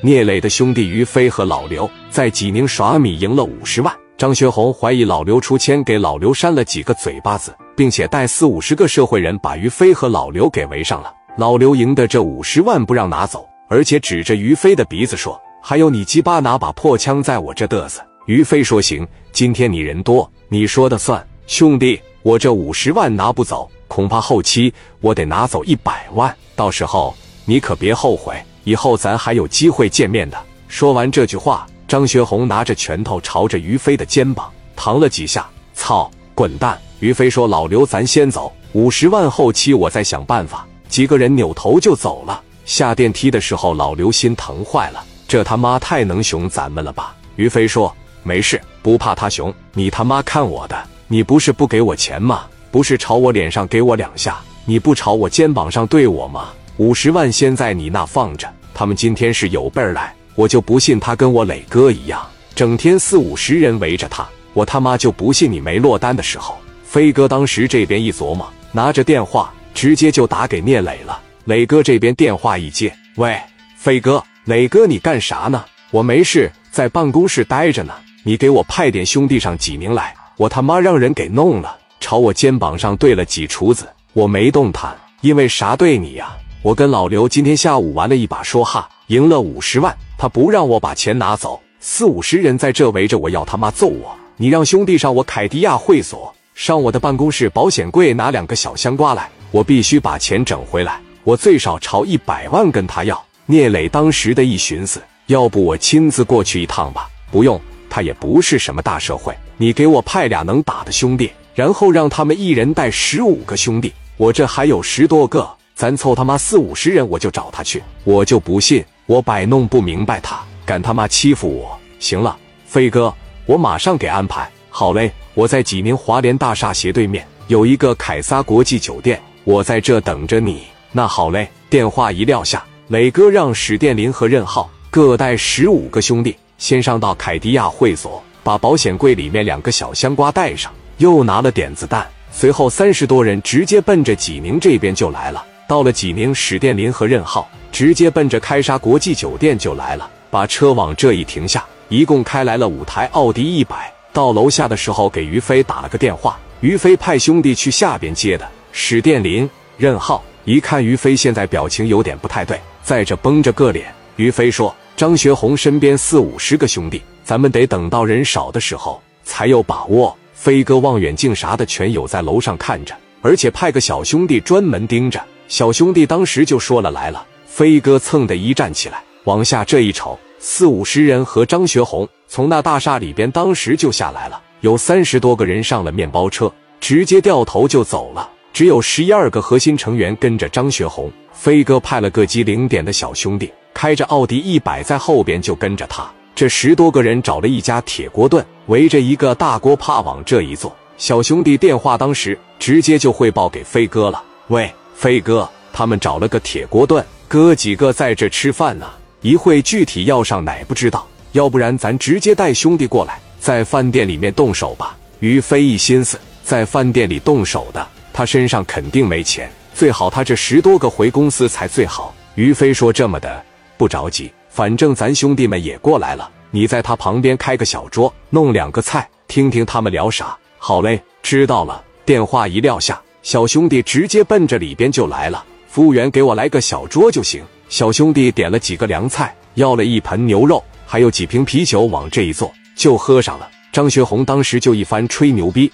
聂磊的兄弟于飞和老刘在济宁耍米赢了五十万。张学红怀疑老刘出千，给老刘扇了几个嘴巴子，并且带四五十个社会人把于飞和老刘给围上了。老刘赢的这五十万不让拿走，而且指着于飞的鼻子说：“还有你鸡巴拿把破枪在我这嘚瑟。”于飞说：“行，今天你人多，你说的算。兄弟，我这五十万拿不走，恐怕后期我得拿走一百万，到时候你可别后悔，以后咱还有机会见面的。”说完这句话。张学红拿着拳头朝着于飞的肩膀弹了几下，操，滚蛋！于飞说：“老刘，咱先走，五十万后期我再想办法。”几个人扭头就走了。下电梯的时候，老刘心疼坏了，这他妈太能熊咱们了吧？于飞说：“没事，不怕他熊，你他妈看我的！你不是不给我钱吗？不是朝我脸上给我两下，你不朝我肩膀上对我吗？五十万先在你那放着，他们今天是有备而来。”我就不信他跟我磊哥一样，整天四五十人围着他。我他妈就不信你没落单的时候。飞哥当时这边一琢磨，拿着电话直接就打给聂磊了。磊哥这边电话一接，喂，飞哥，磊哥你干啥呢？我没事，在办公室待着呢。你给我派点兄弟上济宁来，我他妈让人给弄了，朝我肩膀上对了几厨子，我没动弹，因为啥对你呀？我跟老刘今天下午玩了一把说哈，赢了五十万。他不让我把钱拿走，四五十人在这围着我要他妈揍我。你让兄弟上我凯迪亚会所，上我的办公室保险柜拿两个小香瓜来，我必须把钱整回来。我最少朝一百万跟他要。聂磊当时的一寻思，要不我亲自过去一趟吧？不用，他也不是什么大社会，你给我派俩能打的兄弟，然后让他们一人带十五个兄弟，我这还有十多个，咱凑他妈四五十人，我就找他去。我就不信。我摆弄不明白，他敢他妈欺负我！行了，飞哥，我马上给安排好嘞。我在济宁华联大厦斜对面有一个凯撒国际酒店，我在这等着你。那好嘞。电话一撂下，磊哥让史殿林和任浩各带十五个兄弟先上到凯迪亚会所，把保险柜里面两个小香瓜带上，又拿了点子弹。随后三十多人直接奔着济宁这边就来了。到了济宁，史殿林和任浩。直接奔着开沙国际酒店就来了，把车往这一停下，一共开来了五台奥迪一百。到楼下的时候，给于飞打了个电话，于飞派兄弟去下边接的。史殿林、任浩一看于飞现在表情有点不太对，在这绷着个脸。于飞说：“张学红身边四五十个兄弟，咱们得等到人少的时候才有把握。飞哥望远镜啥的全有在楼上看着，而且派个小兄弟专门盯着。小兄弟当时就说了来了。”飞哥蹭的一站起来，往下这一瞅，四五十人和张学红从那大厦里边当时就下来了，有三十多个人上了面包车，直接掉头就走了。只有十一二个核心成员跟着张学红。飞哥派了个机零点的小兄弟，开着奥迪一百在后边就跟着他。这十多个人找了一家铁锅炖，围着一个大锅帕往这一坐。小兄弟电话当时直接就汇报给飞哥了：“喂，飞哥，他们找了个铁锅炖。”哥几个在这吃饭呢，一会具体要上哪不知道，要不然咱直接带兄弟过来，在饭店里面动手吧。于飞一心思，在饭店里动手的，他身上肯定没钱，最好他这十多个回公司才最好。于飞说：“这么的，不着急，反正咱兄弟们也过来了，你在他旁边开个小桌，弄两个菜，听听他们聊啥。”好嘞，知道了。电话一撂下，小兄弟直接奔着里边就来了。服务员，给我来个小桌就行。小兄弟点了几个凉菜，要了一盆牛肉，还有几瓶啤酒，往这一坐就喝上了。张学红当时就一番吹牛逼，